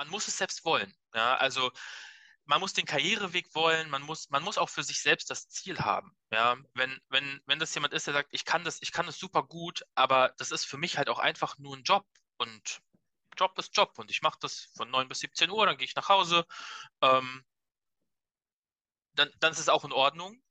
man muss es selbst wollen. Ja? Also man muss den Karriereweg wollen, man muss, man muss auch für sich selbst das Ziel haben. Ja, wenn, wenn, wenn das jemand ist, der sagt, ich kann das, ich kann das super gut, aber das ist für mich halt auch einfach nur ein Job und Job ist Job und ich mache das von 9 bis 17 Uhr, dann gehe ich nach Hause, ähm, dann, dann ist es auch in Ordnung,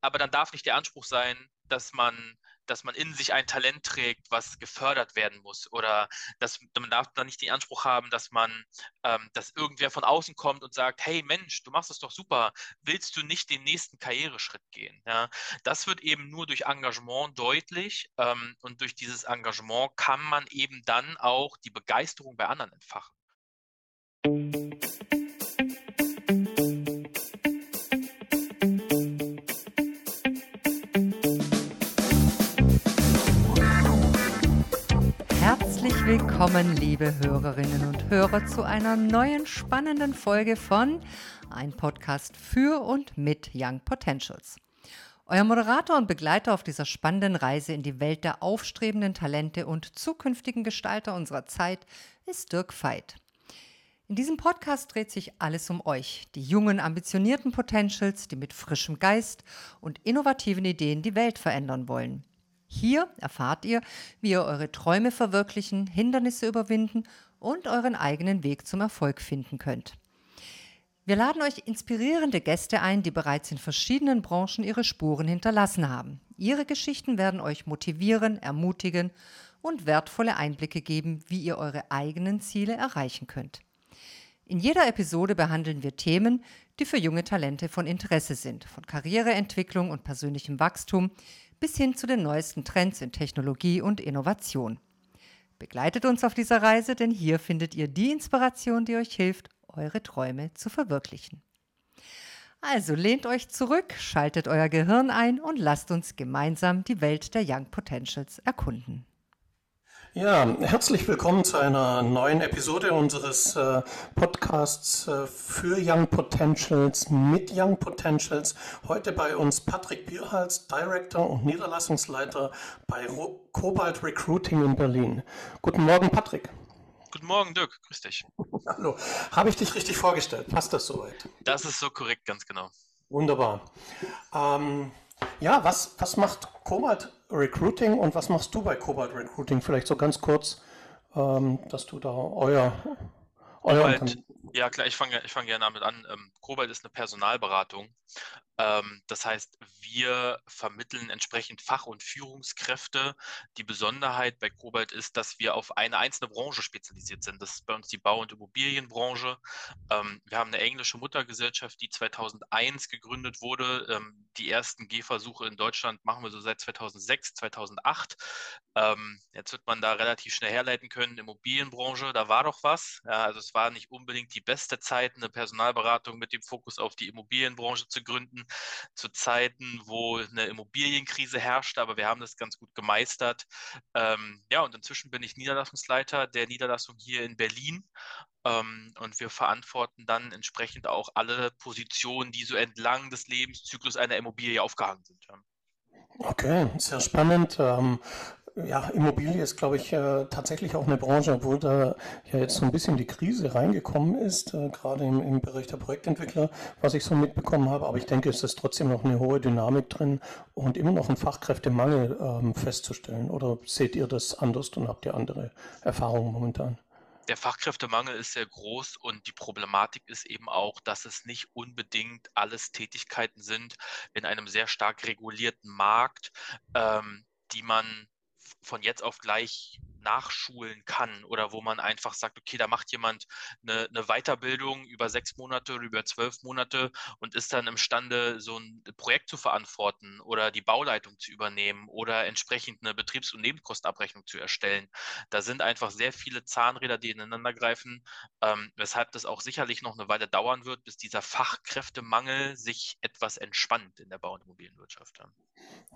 aber dann darf nicht der Anspruch sein, dass man dass man in sich ein Talent trägt, was gefördert werden muss. Oder dass man darf dann nicht den Anspruch haben, dass man, ähm, dass irgendwer von außen kommt und sagt, hey Mensch, du machst das doch super, willst du nicht den nächsten Karriereschritt gehen? Ja, das wird eben nur durch Engagement deutlich ähm, und durch dieses Engagement kann man eben dann auch die Begeisterung bei anderen entfachen. Willkommen, liebe Hörerinnen und Hörer, zu einer neuen spannenden Folge von Ein Podcast für und mit Young Potentials. Euer Moderator und Begleiter auf dieser spannenden Reise in die Welt der aufstrebenden Talente und zukünftigen Gestalter unserer Zeit ist Dirk Veit. In diesem Podcast dreht sich alles um euch, die jungen, ambitionierten Potentials, die mit frischem Geist und innovativen Ideen die Welt verändern wollen. Hier erfahrt ihr, wie ihr eure Träume verwirklichen, Hindernisse überwinden und euren eigenen Weg zum Erfolg finden könnt. Wir laden euch inspirierende Gäste ein, die bereits in verschiedenen Branchen ihre Spuren hinterlassen haben. Ihre Geschichten werden euch motivieren, ermutigen und wertvolle Einblicke geben, wie ihr eure eigenen Ziele erreichen könnt. In jeder Episode behandeln wir Themen, die für junge Talente von Interesse sind, von Karriereentwicklung und persönlichem Wachstum bis hin zu den neuesten Trends in Technologie und Innovation. Begleitet uns auf dieser Reise, denn hier findet ihr die Inspiration, die euch hilft, eure Träume zu verwirklichen. Also lehnt euch zurück, schaltet euer Gehirn ein und lasst uns gemeinsam die Welt der Young Potentials erkunden. Ja, herzlich willkommen zu einer neuen Episode unseres äh, Podcasts äh, für Young Potentials mit Young Potentials. Heute bei uns Patrick Bierhals, Director und Niederlassungsleiter bei Ro Cobalt Recruiting in Berlin. Guten Morgen, Patrick. Guten Morgen, Dirk. Grüß dich. Hallo. Habe ich dich richtig vorgestellt? Passt das soweit? Das ist so korrekt, ganz genau. Wunderbar. Ähm, ja, was, was macht Cobalt Recruiting und was machst du bei Cobalt Recruiting? Vielleicht so ganz kurz, ähm, dass du da euer, euer Cobalt, Ja, klar, ich fange ich fang gerne damit an. Ähm, Cobalt ist eine Personalberatung das heißt, wir vermitteln entsprechend Fach- und Führungskräfte. Die Besonderheit bei Cobalt ist, dass wir auf eine einzelne Branche spezialisiert sind. Das ist bei uns die Bau- und Immobilienbranche. Ähm, wir haben eine englische Muttergesellschaft, die 2001 gegründet wurde. Ähm, die ersten Gehversuche in Deutschland machen wir so seit 2006, 2008. Jetzt wird man da relativ schnell herleiten können, Immobilienbranche, da war doch was. also es war nicht unbedingt die beste Zeit, eine Personalberatung mit dem Fokus auf die Immobilienbranche zu gründen zu Zeiten, wo eine Immobilienkrise herrschte, aber wir haben das ganz gut gemeistert. Ähm, ja, und inzwischen bin ich Niederlassungsleiter der Niederlassung hier in Berlin. Ähm, und wir verantworten dann entsprechend auch alle Positionen, die so entlang des Lebenszyklus einer Immobilie aufgehangen sind. Okay, sehr spannend. Ähm, ja, Immobilie ist, glaube ich, äh, tatsächlich auch eine Branche, obwohl da ja jetzt so ein bisschen die Krise reingekommen ist, äh, gerade im, im Bereich der Projektentwickler, was ich so mitbekommen habe. Aber ich denke, es ist trotzdem noch eine hohe Dynamik drin und immer noch ein Fachkräftemangel ähm, festzustellen. Oder seht ihr das anders und habt ihr andere Erfahrungen momentan? der Fachkräftemangel ist sehr groß und die Problematik ist eben auch, dass es nicht unbedingt alles Tätigkeiten sind in einem sehr stark regulierten Markt, ähm, die man von jetzt auf gleich nachschulen kann oder wo man einfach sagt, okay, da macht jemand eine, eine, Weiterbildung über sechs Monate oder über zwölf Monate und ist dann imstande, so ein Projekt zu verantworten oder die Bauleitung zu übernehmen oder entsprechend eine Betriebs- und Nebenkostenabrechnung zu erstellen. Da sind einfach sehr viele Zahnräder, die ineinander greifen, ähm, weshalb das auch sicherlich noch eine Weile dauern wird, bis dieser Fachkräftemangel sich etwas entspannt in der Bau- und Immobilienwirtschaft.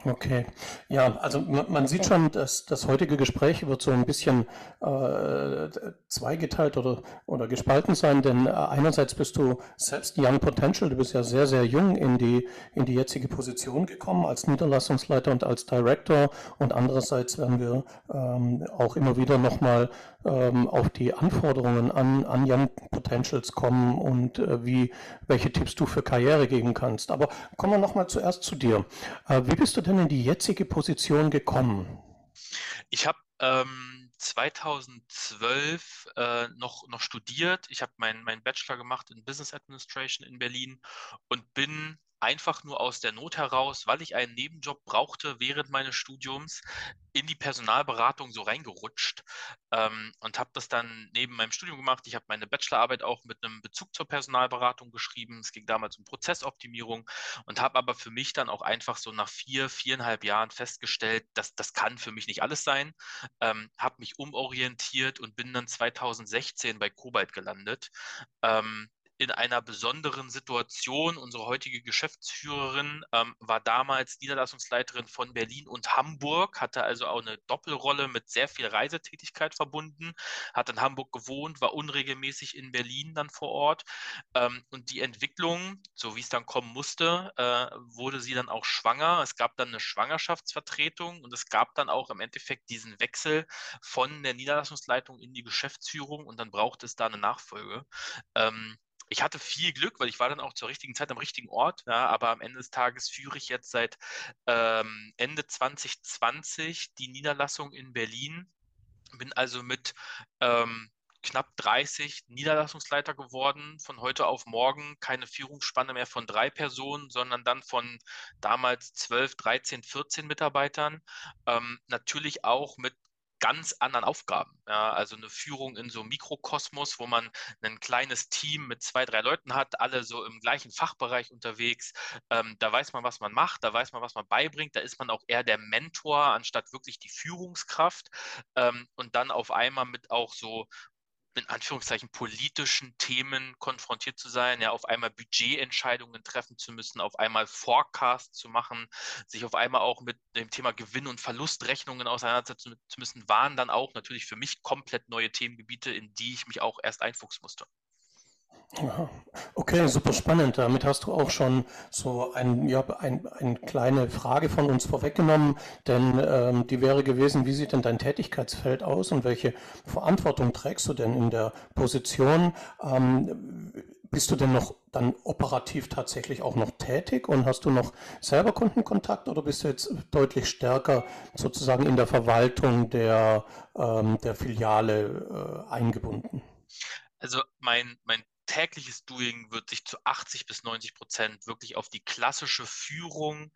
Okay, ja, also man, man sieht schon, dass das heutige Gespräch wird so ein bisschen äh, zweigeteilt oder, oder gespalten sein, denn äh, einerseits bist du selbst Young Potential, du bist ja sehr, sehr jung in die, in die jetzige Position gekommen als Niederlassungsleiter und als Director und andererseits werden wir ähm, auch immer wieder nochmal ähm, auf die Anforderungen an, an Young Potentials kommen und äh, wie, welche Tipps du für Karriere geben kannst. Aber kommen wir nochmal zuerst zu dir. Äh, wie bist du denn in die jetzige Position gekommen? Ich habe ähm, 2012 äh, noch, noch studiert. Ich habe meinen mein Bachelor gemacht in Business Administration in Berlin und bin einfach nur aus der Not heraus, weil ich einen Nebenjob brauchte während meines Studiums, in die Personalberatung so reingerutscht ähm, und habe das dann neben meinem Studium gemacht. Ich habe meine Bachelorarbeit auch mit einem Bezug zur Personalberatung geschrieben. Es ging damals um Prozessoptimierung und habe aber für mich dann auch einfach so nach vier, viereinhalb Jahren festgestellt, dass das kann für mich nicht alles sein. Ähm, habe mich umorientiert und bin dann 2016 bei Kobalt gelandet. Ähm, in einer besonderen Situation. Unsere heutige Geschäftsführerin ähm, war damals Niederlassungsleiterin von Berlin und Hamburg, hatte also auch eine Doppelrolle mit sehr viel Reisetätigkeit verbunden, hat in Hamburg gewohnt, war unregelmäßig in Berlin dann vor Ort. Ähm, und die Entwicklung, so wie es dann kommen musste, äh, wurde sie dann auch schwanger. Es gab dann eine Schwangerschaftsvertretung und es gab dann auch im Endeffekt diesen Wechsel von der Niederlassungsleitung in die Geschäftsführung und dann brauchte es da eine Nachfolge. Ähm, ich hatte viel Glück, weil ich war dann auch zur richtigen Zeit am richtigen Ort. Ja, aber am Ende des Tages führe ich jetzt seit ähm, Ende 2020 die Niederlassung in Berlin. Bin also mit ähm, knapp 30 Niederlassungsleiter geworden. Von heute auf morgen keine Führungsspanne mehr von drei Personen, sondern dann von damals 12, 13, 14 Mitarbeitern. Ähm, natürlich auch mit ganz anderen Aufgaben. Ja, also eine Führung in so einem Mikrokosmos, wo man ein kleines Team mit zwei, drei Leuten hat, alle so im gleichen Fachbereich unterwegs. Ähm, da weiß man, was man macht, da weiß man, was man beibringt. Da ist man auch eher der Mentor anstatt wirklich die Führungskraft. Ähm, und dann auf einmal mit auch so in Anführungszeichen politischen Themen konfrontiert zu sein, ja, auf einmal Budgetentscheidungen treffen zu müssen, auf einmal Forecast zu machen, sich auf einmal auch mit dem Thema Gewinn- und Verlustrechnungen auseinandersetzen zu müssen, waren dann auch natürlich für mich komplett neue Themengebiete, in die ich mich auch erst einfuchsen musste. Okay, super spannend. Damit hast du auch schon so ein, ja, ein, eine kleine Frage von uns vorweggenommen, denn ähm, die wäre gewesen, wie sieht denn dein Tätigkeitsfeld aus und welche Verantwortung trägst du denn in der Position? Ähm, bist du denn noch dann operativ tatsächlich auch noch tätig und hast du noch selber Kundenkontakt oder bist du jetzt deutlich stärker sozusagen in der Verwaltung der, ähm, der Filiale äh, eingebunden? Also mein, mein tägliches Doing wird sich zu 80 bis 90 Prozent wirklich auf die klassische Führung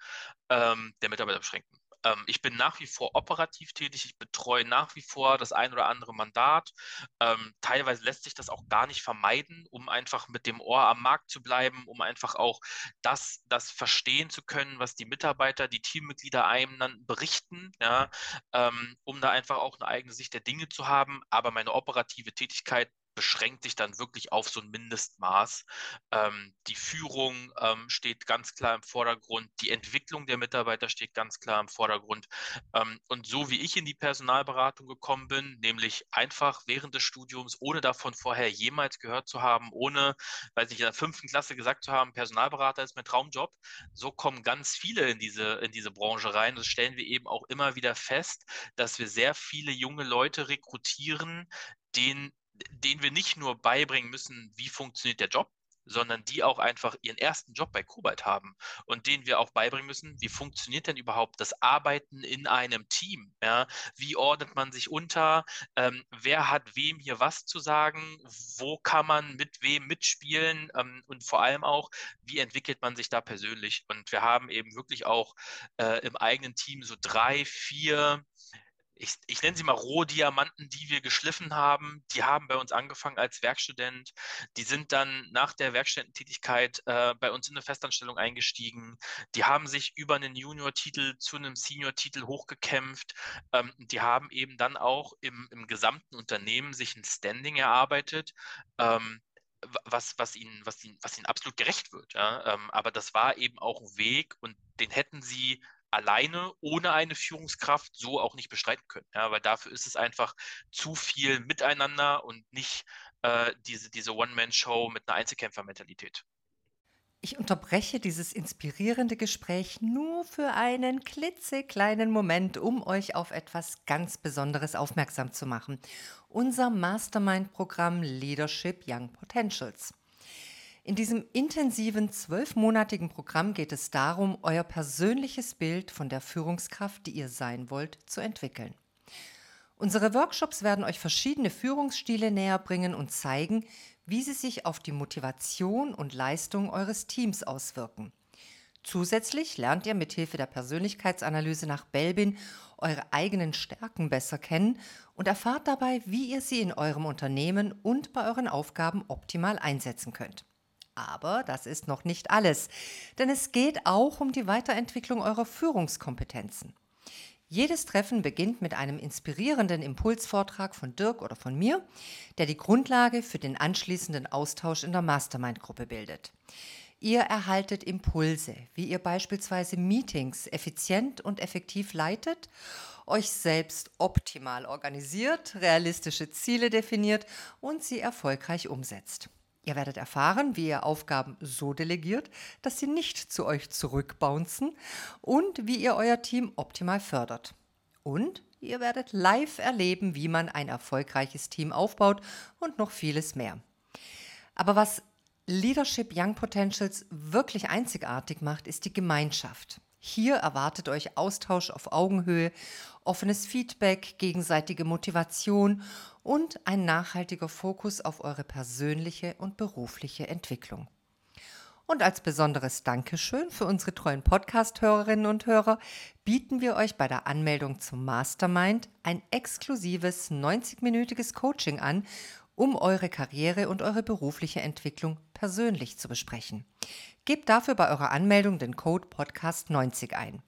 ähm, der Mitarbeiter beschränken. Ähm, ich bin nach wie vor operativ tätig, ich betreue nach wie vor das ein oder andere Mandat. Ähm, teilweise lässt sich das auch gar nicht vermeiden, um einfach mit dem Ohr am Markt zu bleiben, um einfach auch das, das verstehen zu können, was die Mitarbeiter, die Teammitglieder einem dann berichten, ja, ähm, um da einfach auch eine eigene Sicht der Dinge zu haben. Aber meine operative Tätigkeit beschränkt sich dann wirklich auf so ein Mindestmaß. Ähm, die Führung ähm, steht ganz klar im Vordergrund, die Entwicklung der Mitarbeiter steht ganz klar im Vordergrund. Ähm, und so wie ich in die Personalberatung gekommen bin, nämlich einfach während des Studiums, ohne davon vorher jemals gehört zu haben, ohne, weiß nicht, in der fünften Klasse gesagt zu haben, Personalberater ist mein Traumjob, so kommen ganz viele in diese, in diese Branche rein. Das stellen wir eben auch immer wieder fest, dass wir sehr viele junge Leute rekrutieren, denen denen wir nicht nur beibringen müssen, wie funktioniert der Job, sondern die auch einfach ihren ersten Job bei Kobalt haben und denen wir auch beibringen müssen, wie funktioniert denn überhaupt das Arbeiten in einem Team? Ja? Wie ordnet man sich unter? Ähm, wer hat wem hier was zu sagen? Wo kann man mit wem mitspielen? Ähm, und vor allem auch, wie entwickelt man sich da persönlich? Und wir haben eben wirklich auch äh, im eigenen Team so drei, vier ich, ich nenne sie mal Rohdiamanten, die wir geschliffen haben. Die haben bei uns angefangen als Werkstudent. Die sind dann nach der Werkstudententätigkeit äh, bei uns in eine Festanstellung eingestiegen. Die haben sich über einen Junior-Titel zu einem Senior-Titel hochgekämpft. Ähm, die haben eben dann auch im, im gesamten Unternehmen sich ein Standing erarbeitet. Ähm, was, was, ihnen, was, ihnen, was ihnen absolut gerecht wird. Ja? Ähm, aber das war eben auch ein Weg und den hätten sie alleine ohne eine Führungskraft so auch nicht bestreiten können. Ja, weil dafür ist es einfach zu viel miteinander und nicht äh, diese, diese One-Man-Show mit einer Einzelkämpfer-Mentalität. Ich unterbreche dieses inspirierende Gespräch nur für einen klitzekleinen Moment, um euch auf etwas ganz Besonderes aufmerksam zu machen. Unser Mastermind-Programm Leadership Young Potentials. In diesem intensiven zwölfmonatigen Programm geht es darum, euer persönliches Bild von der Führungskraft, die ihr sein wollt, zu entwickeln. Unsere Workshops werden euch verschiedene Führungsstile näher bringen und zeigen, wie sie sich auf die Motivation und Leistung eures Teams auswirken. Zusätzlich lernt ihr mithilfe der Persönlichkeitsanalyse nach Belbin eure eigenen Stärken besser kennen und erfahrt dabei, wie ihr sie in eurem Unternehmen und bei euren Aufgaben optimal einsetzen könnt. Aber das ist noch nicht alles, denn es geht auch um die Weiterentwicklung eurer Führungskompetenzen. Jedes Treffen beginnt mit einem inspirierenden Impulsvortrag von Dirk oder von mir, der die Grundlage für den anschließenden Austausch in der Mastermind-Gruppe bildet. Ihr erhaltet Impulse, wie ihr beispielsweise Meetings effizient und effektiv leitet, euch selbst optimal organisiert, realistische Ziele definiert und sie erfolgreich umsetzt. Ihr werdet erfahren, wie ihr Aufgaben so delegiert, dass sie nicht zu euch zurückbouncen und wie ihr euer Team optimal fördert. Und ihr werdet live erleben, wie man ein erfolgreiches Team aufbaut und noch vieles mehr. Aber was Leadership Young Potentials wirklich einzigartig macht, ist die Gemeinschaft. Hier erwartet euch Austausch auf Augenhöhe, offenes Feedback, gegenseitige Motivation und ein nachhaltiger Fokus auf eure persönliche und berufliche Entwicklung. Und als besonderes Dankeschön für unsere treuen Podcast-Hörerinnen und Hörer bieten wir euch bei der Anmeldung zum Mastermind ein exklusives 90-minütiges Coaching an, um eure Karriere und eure berufliche Entwicklung persönlich zu besprechen. Gebt dafür bei eurer Anmeldung den Code Podcast90 ein.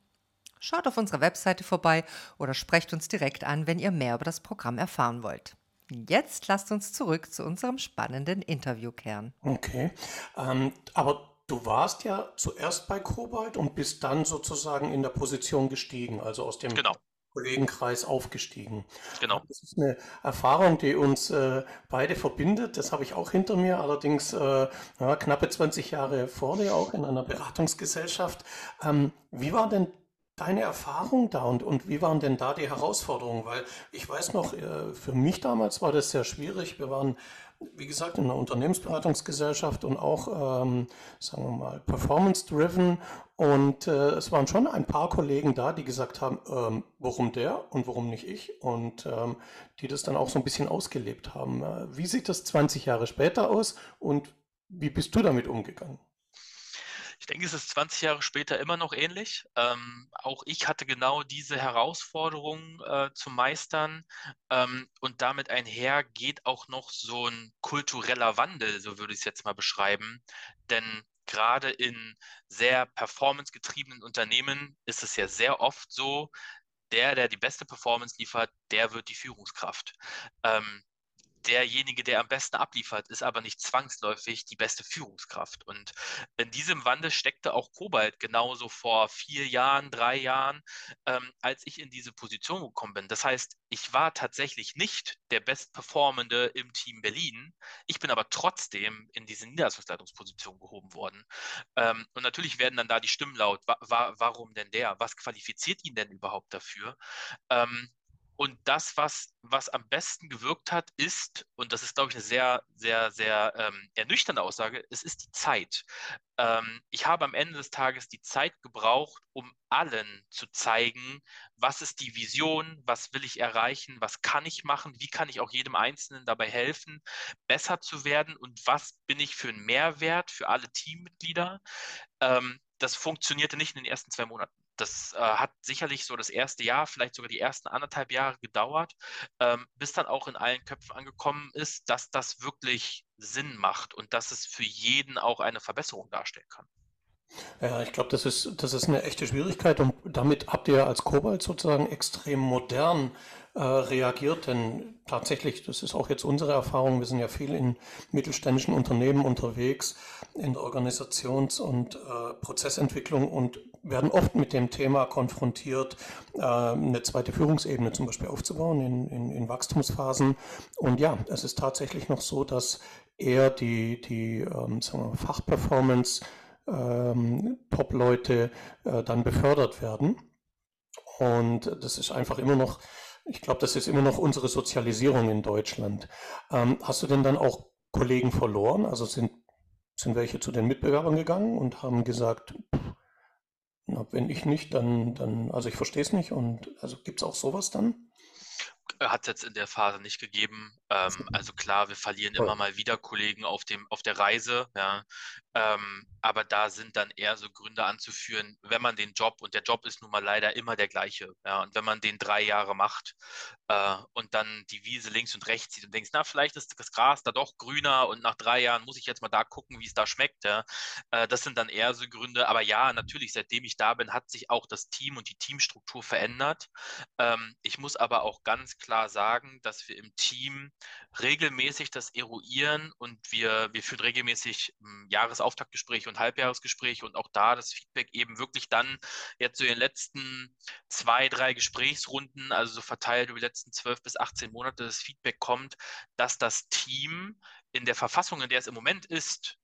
Schaut auf unserer Webseite vorbei oder sprecht uns direkt an, wenn ihr mehr über das Programm erfahren wollt. Jetzt lasst uns zurück zu unserem spannenden Interviewkern. Okay, ähm, aber du warst ja zuerst bei Kobalt und bist dann sozusagen in der Position gestiegen, also aus dem genau. Kollegenkreis aufgestiegen. Genau. Das ist eine Erfahrung, die uns äh, beide verbindet. Das habe ich auch hinter mir, allerdings äh, ja, knappe 20 Jahre vor dir auch in einer Beratungsgesellschaft. Ähm, wie war denn deine Erfahrung da und, und wie waren denn da die Herausforderungen? Weil ich weiß noch, äh, für mich damals war das sehr schwierig. Wir waren wie gesagt, in einer Unternehmensberatungsgesellschaft und auch, ähm, sagen wir mal, performance-driven. Und äh, es waren schon ein paar Kollegen da, die gesagt haben, ähm, warum der und warum nicht ich? Und ähm, die das dann auch so ein bisschen ausgelebt haben. Äh, wie sieht das 20 Jahre später aus und wie bist du damit umgegangen? Ich denke, es ist 20 Jahre später immer noch ähnlich. Ähm, auch ich hatte genau diese Herausforderungen äh, zu meistern. Ähm, und damit einher geht auch noch so ein kultureller Wandel, so würde ich es jetzt mal beschreiben. Denn gerade in sehr performancegetriebenen Unternehmen ist es ja sehr oft so, der, der die beste Performance liefert, der wird die Führungskraft. Ähm, derjenige, der am besten abliefert, ist aber nicht zwangsläufig die beste Führungskraft. Und in diesem Wandel steckte auch Kobalt genauso vor vier Jahren, drei Jahren, ähm, als ich in diese Position gekommen bin. Das heißt, ich war tatsächlich nicht der Bestperformende im Team Berlin. Ich bin aber trotzdem in diese Niederlassungsleitungsposition gehoben worden. Ähm, und natürlich werden dann da die Stimmen laut. Wa wa warum denn der? Was qualifiziert ihn denn überhaupt dafür? Ähm, und das, was, was am besten gewirkt hat, ist, und das ist, glaube ich, eine sehr, sehr, sehr ähm, ernüchternde Aussage, es ist die Zeit. Ähm, ich habe am Ende des Tages die Zeit gebraucht, um allen zu zeigen, was ist die Vision, was will ich erreichen, was kann ich machen, wie kann ich auch jedem Einzelnen dabei helfen, besser zu werden und was bin ich für einen Mehrwert für alle Teammitglieder. Ähm, das funktionierte nicht in den ersten zwei Monaten das äh, hat sicherlich so das erste Jahr, vielleicht sogar die ersten anderthalb Jahre gedauert, ähm, bis dann auch in allen Köpfen angekommen ist, dass das wirklich Sinn macht und dass es für jeden auch eine Verbesserung darstellen kann. Ja, ich glaube, das ist, das ist eine echte Schwierigkeit und damit habt ihr als Kobalt sozusagen extrem modern äh, reagiert, denn tatsächlich, das ist auch jetzt unsere Erfahrung, wir sind ja viel in mittelständischen Unternehmen unterwegs, in der Organisations- und äh, Prozessentwicklung und werden oft mit dem Thema konfrontiert, äh, eine zweite Führungsebene zum Beispiel aufzubauen in, in, in Wachstumsphasen. Und ja, es ist tatsächlich noch so, dass eher die, die ähm, wir, Fachperformance ähm, Top-Leute äh, dann befördert werden. Und das ist einfach immer noch, ich glaube, das ist immer noch unsere Sozialisierung in Deutschland. Ähm, hast du denn dann auch Kollegen verloren? Also sind, sind welche zu den Mitbewerbern gegangen und haben gesagt, na, wenn ich nicht, dann, dann, also ich verstehe es nicht und also gibt es auch sowas dann? Hat es jetzt in der Phase nicht gegeben. Ähm, also klar, wir verlieren immer mal wieder Kollegen auf dem, auf der Reise, ja. Ähm, aber da sind dann eher so Gründe anzuführen, wenn man den Job, und der Job ist nun mal leider immer der gleiche, ja, und wenn man den drei Jahre macht äh, und dann die Wiese links und rechts sieht und denkst, na, vielleicht ist das Gras da doch grüner und nach drei Jahren muss ich jetzt mal da gucken, wie es da schmeckt, ja. Äh, das sind dann eher so Gründe. Aber ja, natürlich, seitdem ich da bin, hat sich auch das Team und die Teamstruktur verändert. Ähm, ich muss aber auch ganz klar sagen, dass wir im Team regelmäßig das eruieren und wir, wir führen regelmäßig hm, Jahresauftaktgespräche und Halbjahresgespräche und auch da das Feedback eben wirklich dann jetzt so in den letzten zwei, drei Gesprächsrunden, also so verteilt über die letzten zwölf bis 18 Monate, das Feedback kommt, dass das Team in der Verfassung, in der es im Moment ist,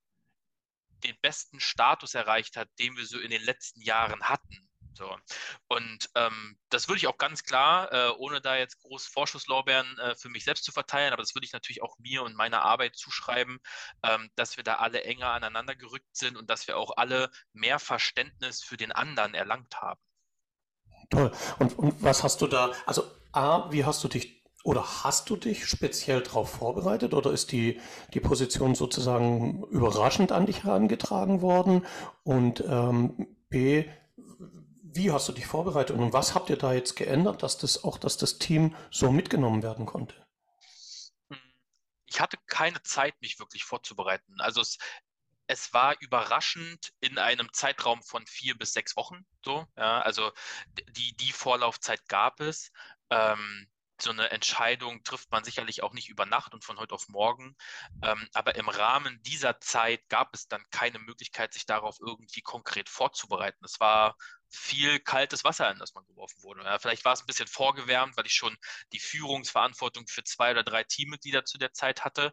den besten Status erreicht hat, den wir so in den letzten Jahren hatten. So. Und ähm, das würde ich auch ganz klar, äh, ohne da jetzt groß Vorschusslorbeeren äh, für mich selbst zu verteilen, aber das würde ich natürlich auch mir und meiner Arbeit zuschreiben, ähm, dass wir da alle enger aneinander gerückt sind und dass wir auch alle mehr Verständnis für den anderen erlangt haben. Toll. Und, und was hast du da, also A, wie hast du dich oder hast du dich speziell darauf vorbereitet oder ist die, die Position sozusagen überraschend an dich herangetragen worden? Und ähm, B, wie hast du dich vorbereitet und was habt ihr da jetzt geändert, dass das auch, dass das Team so mitgenommen werden konnte? Ich hatte keine Zeit, mich wirklich vorzubereiten. Also es, es war überraschend in einem Zeitraum von vier bis sechs Wochen. So, ja, also die, die Vorlaufzeit gab es. Ähm, so eine Entscheidung trifft man sicherlich auch nicht über Nacht und von heute auf morgen. Ähm, aber im Rahmen dieser Zeit gab es dann keine Möglichkeit, sich darauf irgendwie konkret vorzubereiten. Es war viel kaltes Wasser, in das man geworfen wurde. Ja, vielleicht war es ein bisschen vorgewärmt, weil ich schon die Führungsverantwortung für zwei oder drei Teammitglieder zu der Zeit hatte.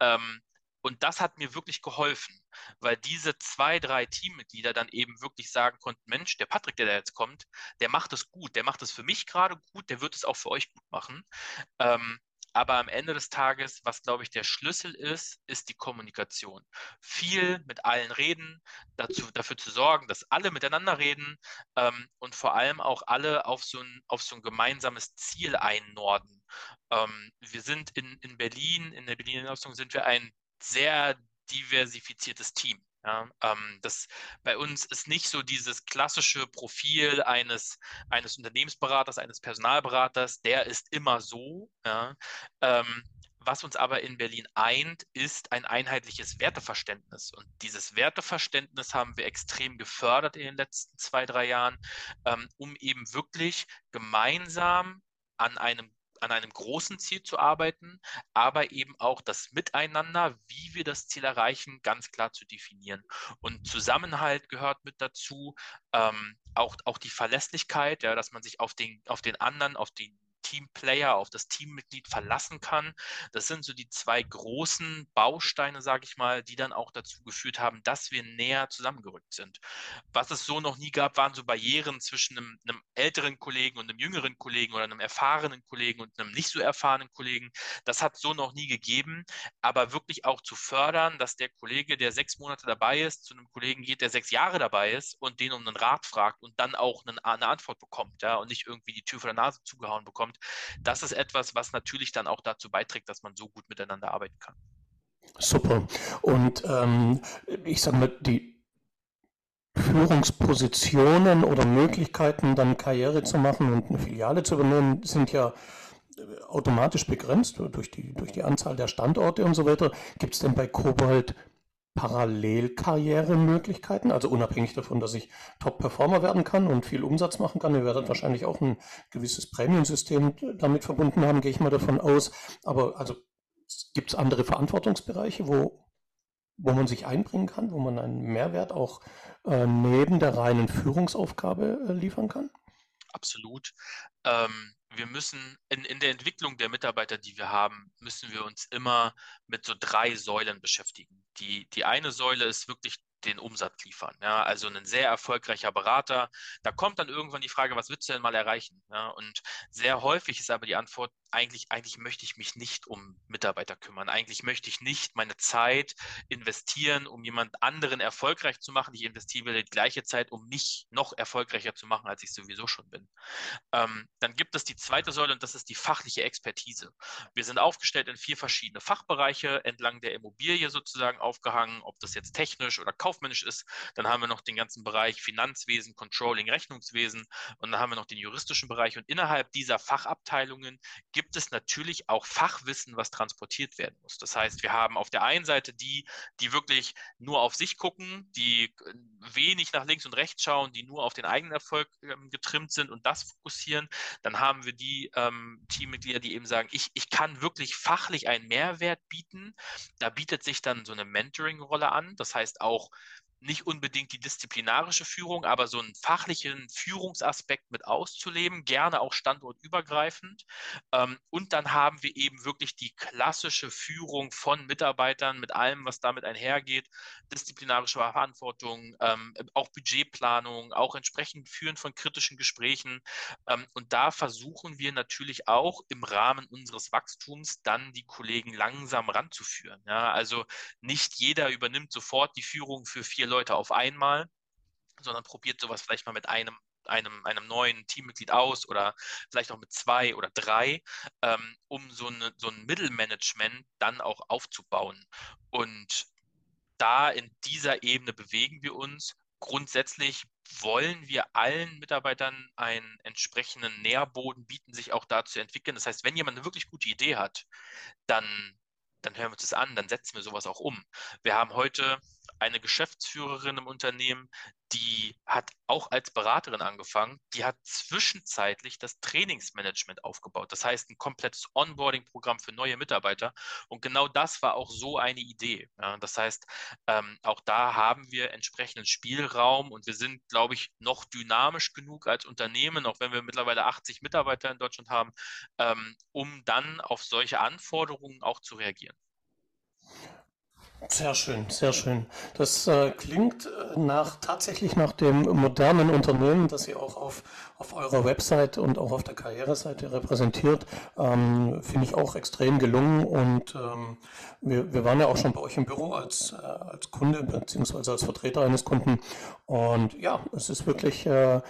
Ähm, und das hat mir wirklich geholfen, weil diese zwei, drei Teammitglieder dann eben wirklich sagen konnten, Mensch, der Patrick, der da jetzt kommt, der macht es gut, der macht es für mich gerade gut, der wird es auch für euch gut machen. Ähm, aber am Ende des Tages, was glaube ich der Schlüssel ist, ist die Kommunikation. Viel mit allen reden, dazu, dafür zu sorgen, dass alle miteinander reden ähm, und vor allem auch alle auf so ein, auf so ein gemeinsames Ziel einnorden. Ähm, wir sind in, in Berlin, in der Berliner Leistung sind wir ein sehr diversifiziertes Team. Ja, ähm, das bei uns ist nicht so dieses klassische Profil eines, eines Unternehmensberaters, eines Personalberaters, der ist immer so. Ja, ähm, was uns aber in Berlin eint, ist ein einheitliches Werteverständnis. Und dieses Werteverständnis haben wir extrem gefördert in den letzten zwei, drei Jahren, ähm, um eben wirklich gemeinsam an einem an einem großen Ziel zu arbeiten, aber eben auch das Miteinander, wie wir das Ziel erreichen, ganz klar zu definieren. Und Zusammenhalt gehört mit dazu, ähm, auch, auch die Verlässlichkeit, ja, dass man sich auf den, auf den anderen, auf den Teamplayer, auf das Teammitglied verlassen kann. Das sind so die zwei großen Bausteine, sage ich mal, die dann auch dazu geführt haben, dass wir näher zusammengerückt sind. Was es so noch nie gab, waren so Barrieren zwischen einem, einem älteren Kollegen und einem jüngeren Kollegen oder einem erfahrenen Kollegen und einem nicht so erfahrenen Kollegen. Das hat so noch nie gegeben, aber wirklich auch zu fördern, dass der Kollege, der sechs Monate dabei ist, zu einem Kollegen geht, der sechs Jahre dabei ist und den um einen Rat fragt und dann auch eine, eine Antwort bekommt, ja, und nicht irgendwie die Tür vor der Nase zugehauen bekommt kommt. Das ist etwas, was natürlich dann auch dazu beiträgt, dass man so gut miteinander arbeiten kann. Super. Und ähm, ich sage mal, die Führungspositionen oder Möglichkeiten, dann Karriere zu machen und eine Filiale zu übernehmen, sind ja äh, automatisch begrenzt durch die, durch die Anzahl der Standorte und so weiter. Gibt es denn bei Cobalt Parallelkarrieremöglichkeiten, also unabhängig davon, dass ich Top-Performer werden kann und viel Umsatz machen kann. Ihr werdet wahrscheinlich auch ein gewisses Prämiensystem damit verbunden haben, gehe ich mal davon aus. Aber also gibt es andere Verantwortungsbereiche, wo, wo man sich einbringen kann, wo man einen Mehrwert auch äh, neben der reinen Führungsaufgabe äh, liefern kann? Absolut. Ähm, wir müssen in, in der Entwicklung der Mitarbeiter, die wir haben, müssen wir uns immer mit so drei Säulen beschäftigen. Die, die eine Säule ist wirklich den Umsatz liefern. Ja, also ein sehr erfolgreicher Berater. Da kommt dann irgendwann die Frage, was willst du denn mal erreichen? Ja, und sehr häufig ist aber die Antwort, eigentlich, eigentlich möchte ich mich nicht um Mitarbeiter kümmern. Eigentlich möchte ich nicht meine Zeit investieren, um jemand anderen erfolgreich zu machen. Ich investiere die gleiche Zeit, um mich noch erfolgreicher zu machen, als ich sowieso schon bin. Ähm, dann gibt es die zweite Säule und das ist die fachliche Expertise. Wir sind aufgestellt in vier verschiedene Fachbereiche entlang der Immobilie sozusagen aufgehangen, ob das jetzt technisch oder kaufmännisch ist. Dann haben wir noch den ganzen Bereich Finanzwesen, Controlling, Rechnungswesen und dann haben wir noch den juristischen Bereich. Und innerhalb dieser Fachabteilungen gibt gibt es natürlich auch Fachwissen, was transportiert werden muss. Das heißt, wir haben auf der einen Seite die, die wirklich nur auf sich gucken, die äh, wenig nach links und rechts schauen, die nur auf den eigenen Erfolg ähm, getrimmt sind und das fokussieren. Dann haben wir die ähm, Teammitglieder, die eben sagen, ich, ich kann wirklich fachlich einen Mehrwert bieten. Da bietet sich dann so eine Mentoring-Rolle an. Das heißt auch, nicht unbedingt die disziplinarische Führung, aber so einen fachlichen Führungsaspekt mit auszuleben, gerne auch standortübergreifend. Ähm, und dann haben wir eben wirklich die klassische Führung von Mitarbeitern mit allem, was damit einhergeht, disziplinarische Verantwortung, ähm, auch Budgetplanung, auch entsprechend Führen von kritischen Gesprächen. Ähm, und da versuchen wir natürlich auch im Rahmen unseres Wachstums dann die Kollegen langsam ranzuführen. Also nicht jeder übernimmt sofort die Führung für vier Leute Leute auf einmal, sondern probiert sowas vielleicht mal mit einem einem, einem neuen Teammitglied aus oder vielleicht auch mit zwei oder drei, ähm, um so, eine, so ein Mittelmanagement dann auch aufzubauen. Und da in dieser Ebene bewegen wir uns. Grundsätzlich wollen wir allen Mitarbeitern einen entsprechenden Nährboden bieten, sich auch da zu entwickeln. Das heißt, wenn jemand eine wirklich gute Idee hat, dann, dann hören wir uns das an, dann setzen wir sowas auch um. Wir haben heute eine Geschäftsführerin im Unternehmen, die hat auch als Beraterin angefangen, die hat zwischenzeitlich das Trainingsmanagement aufgebaut. Das heißt, ein komplettes Onboarding-Programm für neue Mitarbeiter. Und genau das war auch so eine Idee. Das heißt, ähm, auch da haben wir entsprechenden Spielraum und wir sind, glaube ich, noch dynamisch genug als Unternehmen, auch wenn wir mittlerweile 80 Mitarbeiter in Deutschland haben, ähm, um dann auf solche Anforderungen auch zu reagieren. Sehr schön, sehr schön. Das äh, klingt äh, nach tatsächlich nach dem modernen Unternehmen, das ihr auch auf, auf eurer Website und auch auf der Karriereseite repräsentiert. Ähm, Finde ich auch extrem gelungen und ähm, wir, wir waren ja auch schon bei euch im Büro als, äh, als Kunde beziehungsweise als Vertreter eines Kunden und ja, es ist wirklich äh,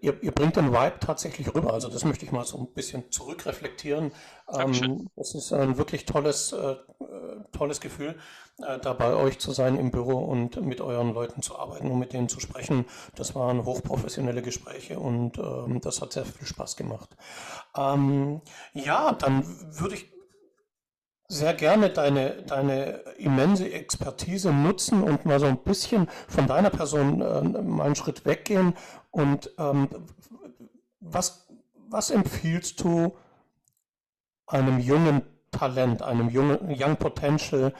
ihr, ihr bringt den Vibe tatsächlich rüber. Also das möchte ich mal so ein bisschen zurückreflektieren. Ähm, das ist ein wirklich tolles, äh, tolles Gefühl, äh, da bei euch zu sein im Büro und mit euren Leuten zu arbeiten und mit denen zu sprechen. Das waren hochprofessionelle Gespräche und ähm, das hat sehr viel Spaß gemacht. Ähm, ja, dann würde ich sehr gerne deine, deine immense Expertise nutzen und mal so ein bisschen von deiner Person äh, mal einen Schritt weggehen. Und ähm, was, was empfiehlst du einem jungen Talent, einem jungen Young Potential?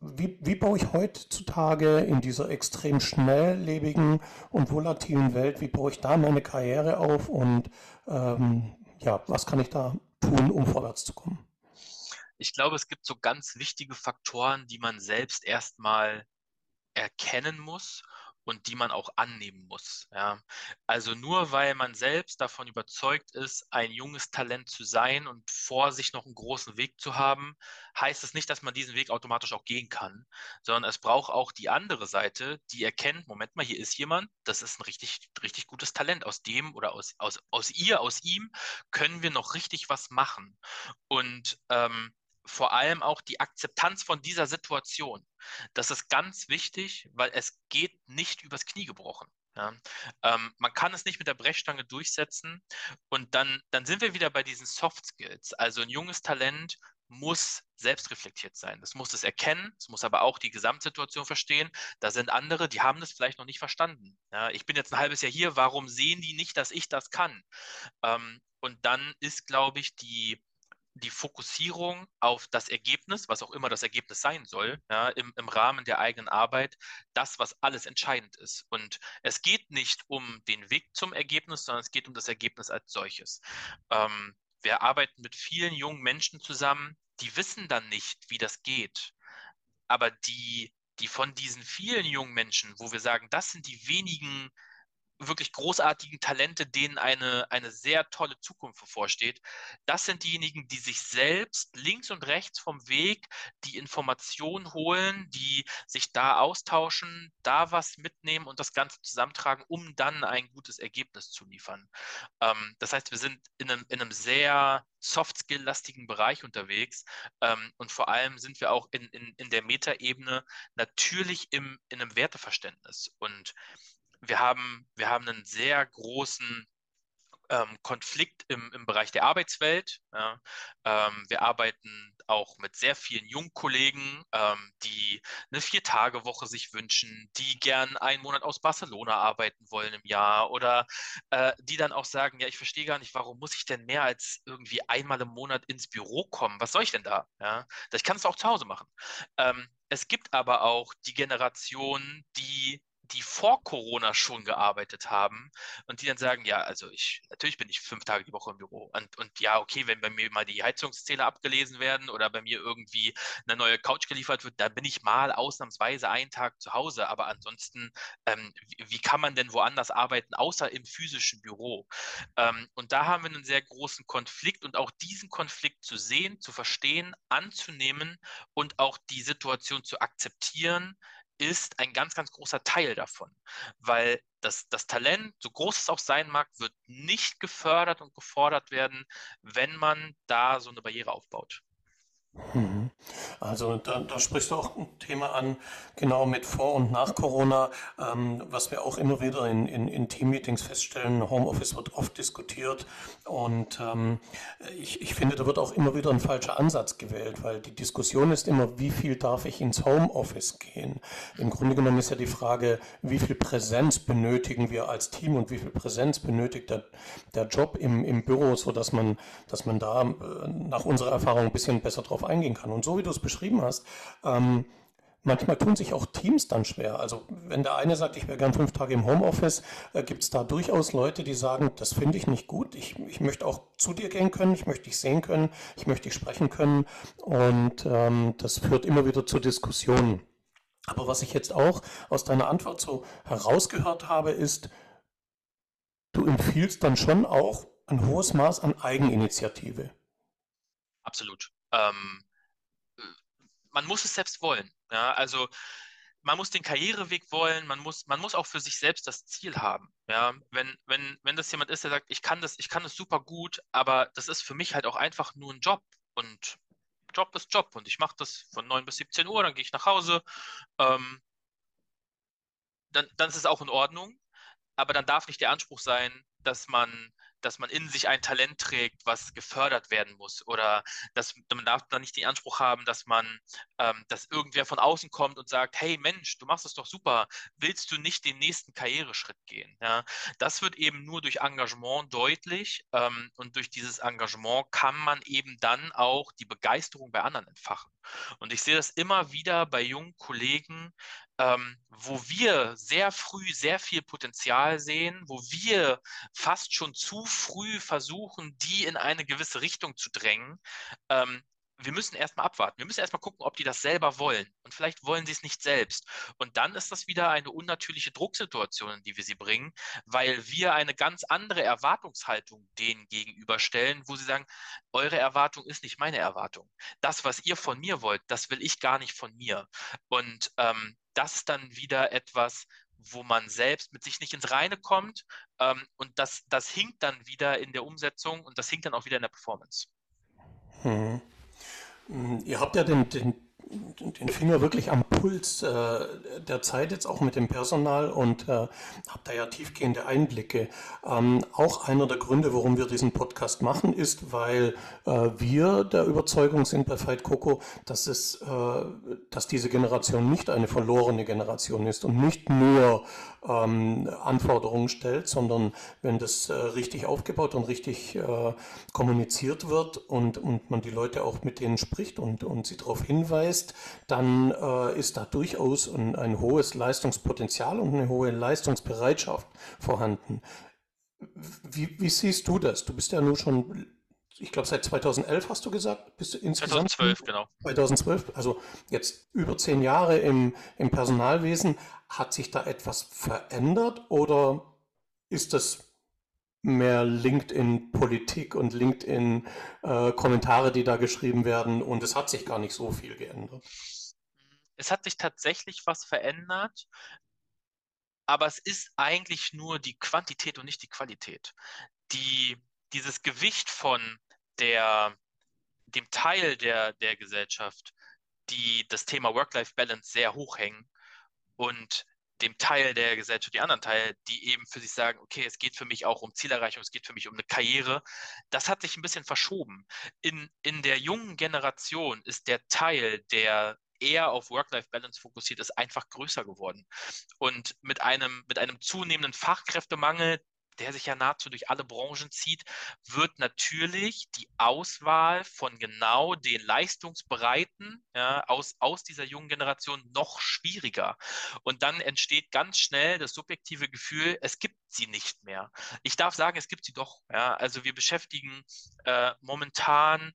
Wie, wie baue ich heutzutage in dieser extrem schnelllebigen und volatilen Welt, wie baue ich da meine Karriere auf und ähm, ja, was kann ich da tun, um vorwärts zu kommen? Ich glaube, es gibt so ganz wichtige Faktoren, die man selbst erstmal erkennen muss und die man auch annehmen muss. Ja. Also nur weil man selbst davon überzeugt ist, ein junges Talent zu sein und vor sich noch einen großen Weg zu haben, heißt es das nicht, dass man diesen Weg automatisch auch gehen kann, sondern es braucht auch die andere Seite, die erkennt, Moment mal, hier ist jemand, das ist ein richtig, richtig gutes Talent. Aus dem oder aus, aus, aus ihr, aus ihm können wir noch richtig was machen. Und ähm, vor allem auch die Akzeptanz von dieser Situation. Das ist ganz wichtig, weil es geht nicht übers Knie gebrochen. Ja, ähm, man kann es nicht mit der Brechstange durchsetzen und dann, dann sind wir wieder bei diesen Soft Skills. Also ein junges Talent muss selbstreflektiert sein. Das muss es erkennen, es muss aber auch die Gesamtsituation verstehen. Da sind andere, die haben das vielleicht noch nicht verstanden. Ja, ich bin jetzt ein halbes Jahr hier, warum sehen die nicht, dass ich das kann? Ähm, und dann ist, glaube ich, die, die Fokussierung auf das Ergebnis, was auch immer das Ergebnis sein soll, ja, im, im Rahmen der eigenen Arbeit, das, was alles entscheidend ist. Und es geht nicht um den Weg zum Ergebnis, sondern es geht um das Ergebnis als solches. Ähm, wir arbeiten mit vielen jungen Menschen zusammen, die wissen dann nicht, wie das geht. Aber die, die von diesen vielen jungen Menschen, wo wir sagen, das sind die wenigen wirklich großartigen Talente, denen eine, eine sehr tolle Zukunft bevorsteht. Das sind diejenigen, die sich selbst links und rechts vom Weg die Informationen holen, die sich da austauschen, da was mitnehmen und das Ganze zusammentragen, um dann ein gutes Ergebnis zu liefern. Ähm, das heißt, wir sind in einem, in einem sehr Soft-Skill-lastigen Bereich unterwegs ähm, und vor allem sind wir auch in, in, in der Metaebene natürlich im, in einem Werteverständnis und wir haben, wir haben einen sehr großen ähm, Konflikt im, im Bereich der Arbeitswelt. Ja. Ähm, wir arbeiten auch mit sehr vielen Jungkollegen, ähm, die eine Vier-Tage-Woche sich wünschen, die gern einen Monat aus Barcelona arbeiten wollen im Jahr oder äh, die dann auch sagen, ja, ich verstehe gar nicht, warum muss ich denn mehr als irgendwie einmal im Monat ins Büro kommen? Was soll ich denn da? Ja? Ich kann es auch zu Hause machen. Ähm, es gibt aber auch die Generation, die die vor Corona schon gearbeitet haben und die dann sagen, ja, also ich, natürlich bin ich fünf Tage die Woche im Büro und, und ja, okay, wenn bei mir mal die Heizungszähler abgelesen werden oder bei mir irgendwie eine neue Couch geliefert wird, dann bin ich mal ausnahmsweise einen Tag zu Hause, aber ansonsten, ähm, wie, wie, kann man denn woanders arbeiten, außer im physischen Büro? Ähm, und da haben wir einen sehr großen Konflikt und auch diesen Konflikt zu sehen, zu verstehen, anzunehmen und auch die Situation zu akzeptieren, ist ein ganz, ganz großer Teil davon, weil das, das Talent, so groß es auch sein mag, wird nicht gefördert und gefordert werden, wenn man da so eine Barriere aufbaut. Mhm. Also da, da, sprichst du auch ein Thema an, genau mit vor und nach Corona, ähm, was wir auch immer wieder in, in, in Teammeetings feststellen. Homeoffice wird oft diskutiert und ähm, ich, ich finde, da wird auch immer wieder ein falscher Ansatz gewählt, weil die Diskussion ist immer, wie viel darf ich ins Homeoffice gehen? Im Grunde genommen ist ja die Frage, wie viel Präsenz benötigen wir als Team und wie viel Präsenz benötigt der, der Job im, im Büro, so dass man, dass man da äh, nach unserer Erfahrung ein bisschen besser drauf eingehen kann. Und so wie du es beschrieben hast, ähm, manchmal tun sich auch Teams dann schwer. Also wenn der eine sagt, ich wäre gern fünf Tage im Homeoffice, äh, gibt es da durchaus Leute, die sagen, das finde ich nicht gut. Ich, ich möchte auch zu dir gehen können, ich möchte dich sehen können, ich möchte dich sprechen können. Und ähm, das führt immer wieder zu Diskussionen. Aber was ich jetzt auch aus deiner Antwort so herausgehört habe, ist, du empfiehlst dann schon auch ein hohes Maß an Eigeninitiative. Absolut. Ähm, man muss es selbst wollen. Ja? Also man muss den Karriereweg wollen, man muss, man muss auch für sich selbst das Ziel haben. Ja? Wenn, wenn, wenn das jemand ist, der sagt, ich kann das, ich kann das super gut, aber das ist für mich halt auch einfach nur ein Job. Und Job ist Job und ich mache das von 9 bis 17 Uhr, dann gehe ich nach Hause. Ähm, dann, dann ist es auch in Ordnung. Aber dann darf nicht der Anspruch sein, dass man dass man in sich ein Talent trägt, was gefördert werden muss. Oder dass man darf dann nicht den Anspruch haben, dass man, ähm, dass irgendwer von außen kommt und sagt, hey Mensch, du machst das doch super, willst du nicht den nächsten Karriereschritt gehen? Ja, das wird eben nur durch Engagement deutlich ähm, und durch dieses Engagement kann man eben dann auch die Begeisterung bei anderen entfachen. Und ich sehe das immer wieder bei jungen Kollegen, ähm, wo wir sehr früh sehr viel Potenzial sehen, wo wir fast schon zu früh versuchen, die in eine gewisse Richtung zu drängen, ähm, wir müssen erstmal abwarten. Wir müssen erstmal gucken, ob die das selber wollen. Und vielleicht wollen sie es nicht selbst. Und dann ist das wieder eine unnatürliche Drucksituation, in die wir sie bringen, weil wir eine ganz andere Erwartungshaltung denen gegenüberstellen, wo sie sagen, eure Erwartung ist nicht meine Erwartung. Das, was ihr von mir wollt, das will ich gar nicht von mir. Und ähm, das dann wieder etwas, wo man selbst mit sich nicht ins Reine kommt. Ähm, und das, das hinkt dann wieder in der Umsetzung und das hinkt dann auch wieder in der Performance. Mhm. Ihr habt ja den, den, den Finger wirklich am Puls äh, der Zeit jetzt auch mit dem Personal und äh, habe da ja tiefgehende Einblicke. Ähm, auch einer der Gründe, warum wir diesen Podcast machen, ist, weil äh, wir der Überzeugung sind bei Fight Coco, dass es, äh, dass diese Generation nicht eine verlorene Generation ist und nicht nur ähm, Anforderungen stellt, sondern wenn das äh, richtig aufgebaut und richtig äh, kommuniziert wird und, und man die Leute auch mit denen spricht und, und sie darauf hinweist, dann äh, ist da durchaus ein, ein hohes Leistungspotenzial und eine hohe Leistungsbereitschaft vorhanden. Wie, wie siehst du das? Du bist ja nur schon ich glaube, seit 2011 hast du gesagt, bist du insgesamt? 2012, genau. 2012, also jetzt über zehn Jahre im, im Personalwesen. Hat sich da etwas verändert oder ist das mehr LinkedIn-Politik und LinkedIn-Kommentare, äh, die da geschrieben werden und es hat sich gar nicht so viel geändert? Es hat sich tatsächlich was verändert, aber es ist eigentlich nur die Quantität und nicht die Qualität. Die, dieses Gewicht von der, dem Teil der, der Gesellschaft, die das Thema Work-Life-Balance sehr hoch hängen und dem Teil der Gesellschaft, die anderen Teile, die eben für sich sagen, okay, es geht für mich auch um Zielerreichung, es geht für mich um eine Karriere, das hat sich ein bisschen verschoben. In, in der jungen Generation ist der Teil, der eher auf Work-Life-Balance fokussiert ist, einfach größer geworden. Und mit einem, mit einem zunehmenden Fachkräftemangel, der sich ja nahezu durch alle Branchen zieht, wird natürlich die Auswahl von genau den Leistungsbereiten ja, aus, aus dieser jungen Generation noch schwieriger. Und dann entsteht ganz schnell das subjektive Gefühl, es gibt sie nicht mehr. Ich darf sagen, es gibt sie doch. Ja. Also wir beschäftigen äh, momentan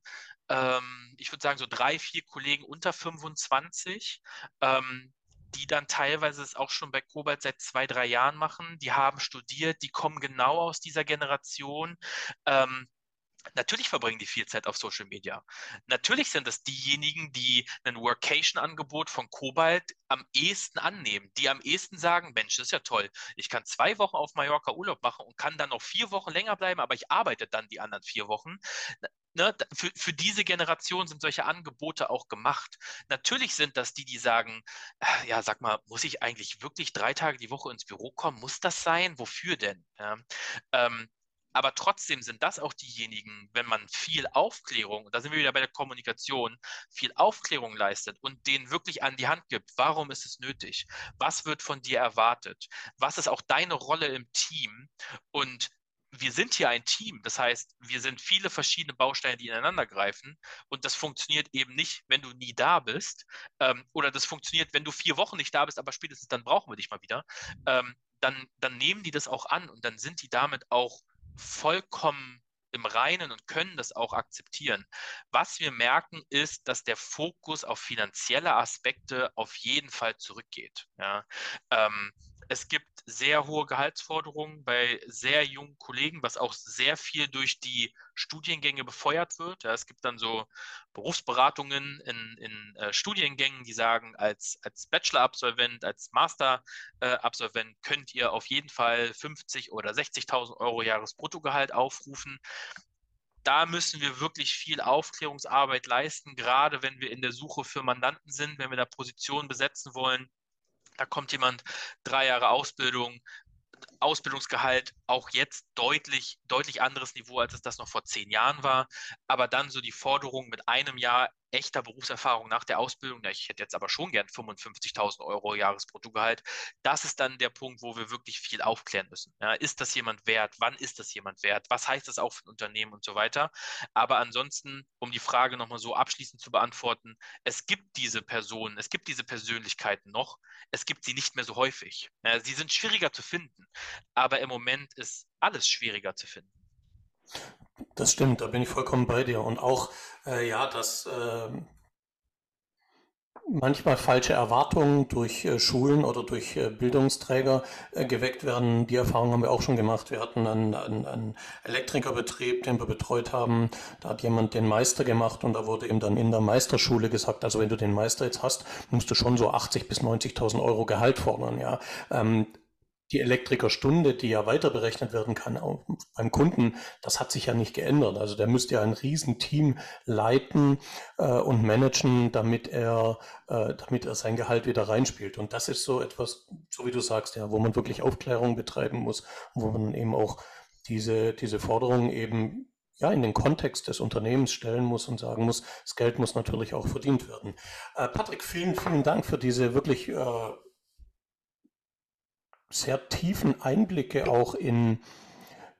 ähm, ich würde sagen, so drei, vier Kollegen unter 25, ähm, die dann teilweise es auch schon bei Kobalt seit zwei, drei Jahren machen. Die haben studiert, die kommen genau aus dieser Generation. Ähm, Natürlich verbringen die viel Zeit auf Social Media. Natürlich sind es diejenigen, die ein Workation-Angebot von Kobalt am ehesten annehmen, die am ehesten sagen, Mensch, das ist ja toll. Ich kann zwei Wochen auf Mallorca Urlaub machen und kann dann noch vier Wochen länger bleiben, aber ich arbeite dann die anderen vier Wochen ne, für, für diese Generation sind solche Angebote auch gemacht. Natürlich sind das die, die sagen, äh, ja, sag mal, muss ich eigentlich wirklich drei Tage die Woche ins Büro kommen? Muss das sein? Wofür denn? Ja, ähm, aber trotzdem sind das auch diejenigen, wenn man viel Aufklärung, da sind wir wieder bei der Kommunikation, viel Aufklärung leistet und denen wirklich an die Hand gibt, warum ist es nötig? Was wird von dir erwartet? Was ist auch deine Rolle im Team? Und wir sind hier ein Team. Das heißt, wir sind viele verschiedene Bausteine, die ineinander greifen. Und das funktioniert eben nicht, wenn du nie da bist. Ähm, oder das funktioniert, wenn du vier Wochen nicht da bist, aber spätestens dann brauchen wir dich mal wieder. Ähm, dann, dann nehmen die das auch an und dann sind die damit auch vollkommen im Reinen und können das auch akzeptieren. Was wir merken, ist, dass der Fokus auf finanzielle Aspekte auf jeden Fall zurückgeht. Ja. Ähm, es gibt sehr hohe Gehaltsforderungen bei sehr jungen Kollegen, was auch sehr viel durch die Studiengänge befeuert wird. Ja, es gibt dann so Berufsberatungen in, in äh, Studiengängen, die sagen, als, als Bachelor-Absolvent, als Master-Absolvent äh, könnt ihr auf jeden Fall 50 oder 60.000 Euro Jahresbruttogehalt aufrufen da müssen wir wirklich viel Aufklärungsarbeit leisten, gerade wenn wir in der Suche für Mandanten sind, wenn wir da Positionen besetzen wollen. Da kommt jemand, drei Jahre Ausbildung, Ausbildungsgehalt auch jetzt deutlich, deutlich anderes Niveau, als es das noch vor zehn Jahren war. Aber dann so die Forderung mit einem Jahr echter Berufserfahrung nach der Ausbildung, ich hätte jetzt aber schon gern 55.000 Euro Jahresbruttogehalt, das ist dann der Punkt, wo wir wirklich viel aufklären müssen. Ja, ist das jemand wert? Wann ist das jemand wert? Was heißt das auch für ein Unternehmen und so weiter? Aber ansonsten, um die Frage nochmal so abschließend zu beantworten, es gibt diese Personen, es gibt diese Persönlichkeiten noch, es gibt sie nicht mehr so häufig. Ja, sie sind schwieriger zu finden, aber im Moment ist alles schwieriger zu finden. Das stimmt, da bin ich vollkommen bei dir. Und auch, äh, ja, dass äh, manchmal falsche Erwartungen durch äh, Schulen oder durch äh, Bildungsträger äh, geweckt werden. Die Erfahrung haben wir auch schon gemacht. Wir hatten einen, einen, einen, Elektrikerbetrieb, den wir betreut haben. Da hat jemand den Meister gemacht und da wurde ihm dann in der Meisterschule gesagt, also wenn du den Meister jetzt hast, musst du schon so 80 bis 90.000 Euro Gehalt fordern. Ja. Ähm, die Elektrikerstunde, die ja weiter berechnet werden kann auch beim Kunden, das hat sich ja nicht geändert. Also der müsste ja ein Riesenteam leiten äh, und managen, damit er, äh, damit er sein Gehalt wieder reinspielt. Und das ist so etwas, so wie du sagst, ja, wo man wirklich Aufklärung betreiben muss, wo man eben auch diese, diese Forderungen eben ja, in den Kontext des Unternehmens stellen muss und sagen muss, das Geld muss natürlich auch verdient werden. Äh, Patrick, vielen, vielen Dank für diese wirklich äh, sehr tiefen Einblicke auch in,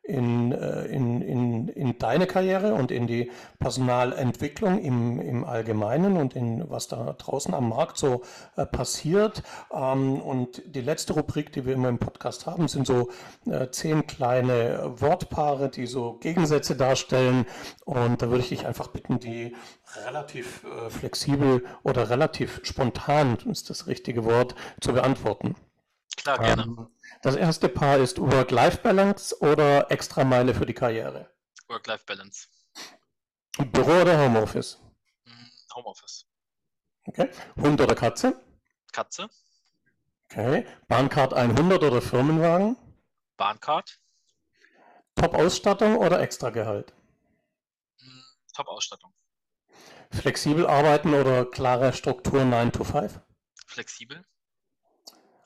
in, äh, in, in, in deine Karriere und in die Personalentwicklung im, im Allgemeinen und in was da draußen am Markt so äh, passiert. Ähm, und die letzte Rubrik, die wir immer im Podcast haben, sind so äh, zehn kleine Wortpaare, die so Gegensätze darstellen. Und da würde ich dich einfach bitten, die relativ flexibel oder relativ spontan, ist das richtige Wort, zu beantworten. Klar, gerne. Ähm, das erste Paar ist Work-Life-Balance oder Extrameile für die Karriere? Work-Life-Balance. Büro oder Homeoffice? Hm, Homeoffice. Okay. Hund oder Katze? Katze. Okay. Bahncard 100 oder Firmenwagen? Bahncard. Top-Ausstattung oder Extragehalt? Hm, Top-Ausstattung. Flexibel arbeiten oder klare Struktur 9 to 5? Flexibel.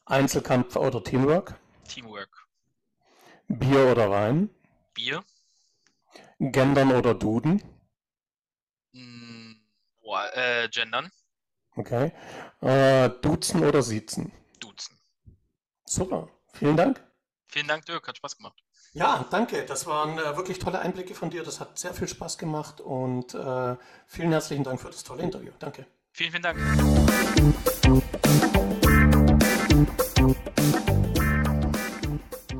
Einzelkampf oder Teamwork? Teamwork. Bier oder Wein? Bier. Gendern oder Duden? Mm, boah, äh, gendern. Okay. Äh, duzen oder Siezen? Duzen. Super. Vielen Dank. Vielen Dank, Dirk. Hat Spaß gemacht. Ja, danke. Das waren äh, wirklich tolle Einblicke von dir. Das hat sehr viel Spaß gemacht und äh, vielen herzlichen Dank für das tolle Interview. Danke. Vielen, vielen Dank.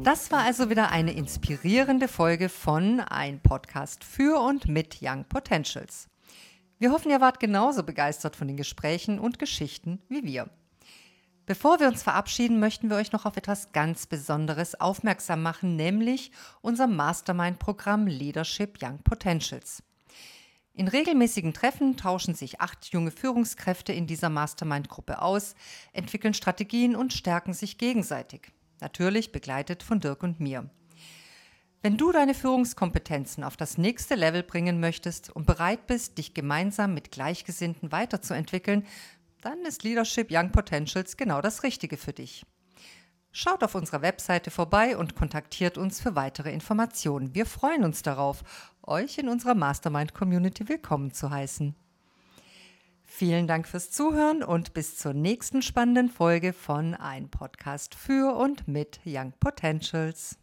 Das war also wieder eine inspirierende Folge von Ein Podcast für und mit Young Potentials. Wir hoffen, ihr wart genauso begeistert von den Gesprächen und Geschichten wie wir. Bevor wir uns verabschieden, möchten wir euch noch auf etwas ganz Besonderes aufmerksam machen, nämlich unser Mastermind-Programm Leadership Young Potentials. In regelmäßigen Treffen tauschen sich acht junge Führungskräfte in dieser Mastermind-Gruppe aus, entwickeln Strategien und stärken sich gegenseitig. Natürlich begleitet von Dirk und mir. Wenn du deine Führungskompetenzen auf das nächste Level bringen möchtest und bereit bist, dich gemeinsam mit Gleichgesinnten weiterzuentwickeln, dann ist Leadership Young Potentials genau das Richtige für dich. Schaut auf unserer Webseite vorbei und kontaktiert uns für weitere Informationen. Wir freuen uns darauf, euch in unserer Mastermind Community willkommen zu heißen. Vielen Dank fürs Zuhören und bis zur nächsten spannenden Folge von Ein Podcast für und mit Young Potentials.